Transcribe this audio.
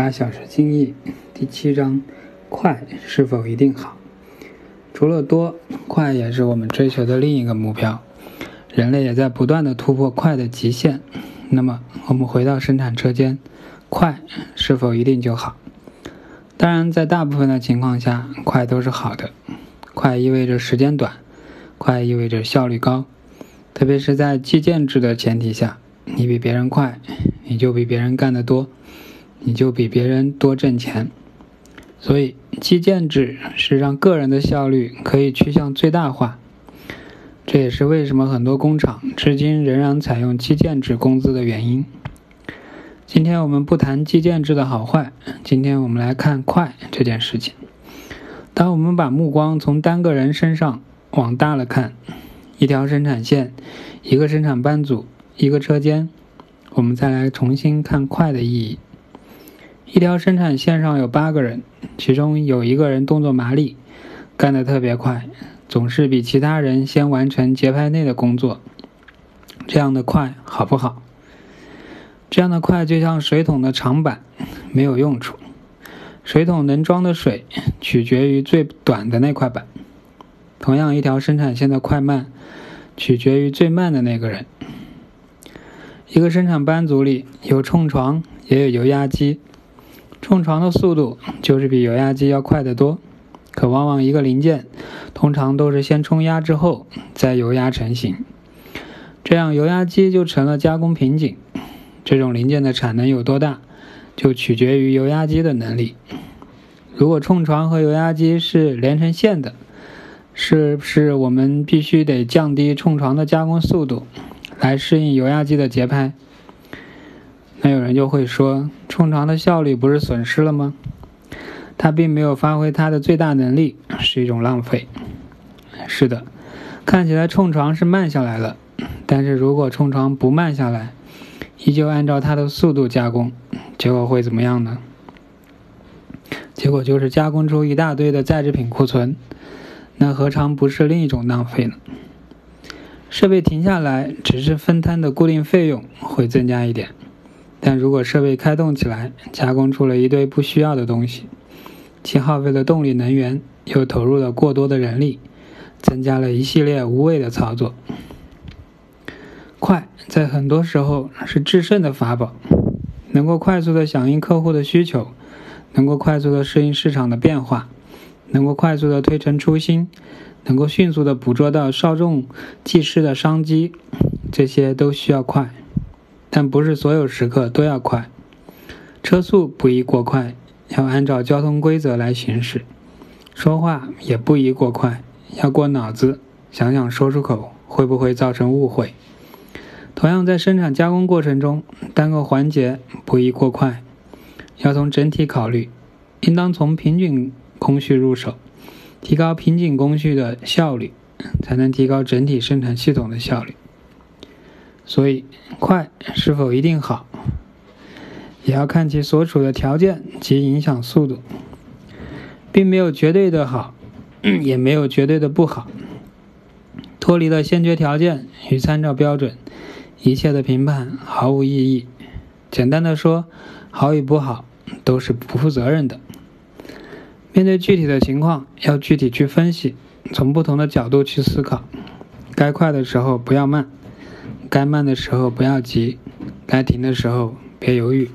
八小时精益第七章：快是否一定好？除了多，快也是我们追求的另一个目标。人类也在不断的突破快的极限。那么，我们回到生产车间，快是否一定就好？当然，在大部分的情况下，快都是好的。快意味着时间短，快意味着效率高。特别是在计件制的前提下，你比别人快，你就比别人干得多。你就比别人多挣钱，所以计件制是让个人的效率可以趋向最大化。这也是为什么很多工厂至今仍然采用计件制工资的原因。今天我们不谈计件制的好坏，今天我们来看快这件事情。当我们把目光从单个人身上往大了看，一条生产线、一个生产班组、一个车间，我们再来重新看快的意义。一条生产线上有八个人，其中有一个人动作麻利，干得特别快，总是比其他人先完成节拍内的工作。这样的快好不好？这样的快就像水桶的长板，没有用处。水桶能装的水取决于最短的那块板。同样，一条生产线的快慢取决于最慢的那个人。一个生产班组里有冲床，也有油压机。冲床的速度就是比油压机要快得多，可往往一个零件通常都是先冲压之后再油压成型，这样油压机就成了加工瓶颈。这种零件的产能有多大，就取决于油压机的能力。如果冲床和油压机是连成线的，是不是我们必须得降低冲床的加工速度，来适应油压机的节拍？那有人就会说，冲床的效率不是损失了吗？它并没有发挥它的最大能力，是一种浪费。是的，看起来冲床是慢下来了，但是如果冲床不慢下来，依旧按照它的速度加工，结果会怎么样呢？结果就是加工出一大堆的在制品库存，那何尝不是另一种浪费呢？设备停下来，只是分摊的固定费用会增加一点。但如果设备开动起来，加工出了一堆不需要的东西，既耗费了动力能源，又投入了过多的人力，增加了一系列无谓的操作。快在很多时候是制胜的法宝，能够快速的响应客户的需求，能够快速的适应市场的变化，能够快速的推陈出新，能够迅速的捕捉到稍纵即逝的商机，这些都需要快。但不是所有时刻都要快，车速不宜过快，要按照交通规则来行驶；说话也不宜过快，要过脑子想想说出口会不会造成误会。同样，在生产加工过程中，单个环节不宜过快，要从整体考虑，应当从瓶颈工序入手，提高瓶颈工序的效率，才能提高整体生产系统的效率。所以，快是否一定好，也要看其所处的条件及影响速度，并没有绝对的好，也没有绝对的不好。脱离了先决条件与参照标准，一切的评判毫无意义。简单的说，好与不好都是不负责任的。面对具体的情况，要具体去分析，从不同的角度去思考。该快的时候不要慢。该慢的时候不要急，该停的时候别犹豫。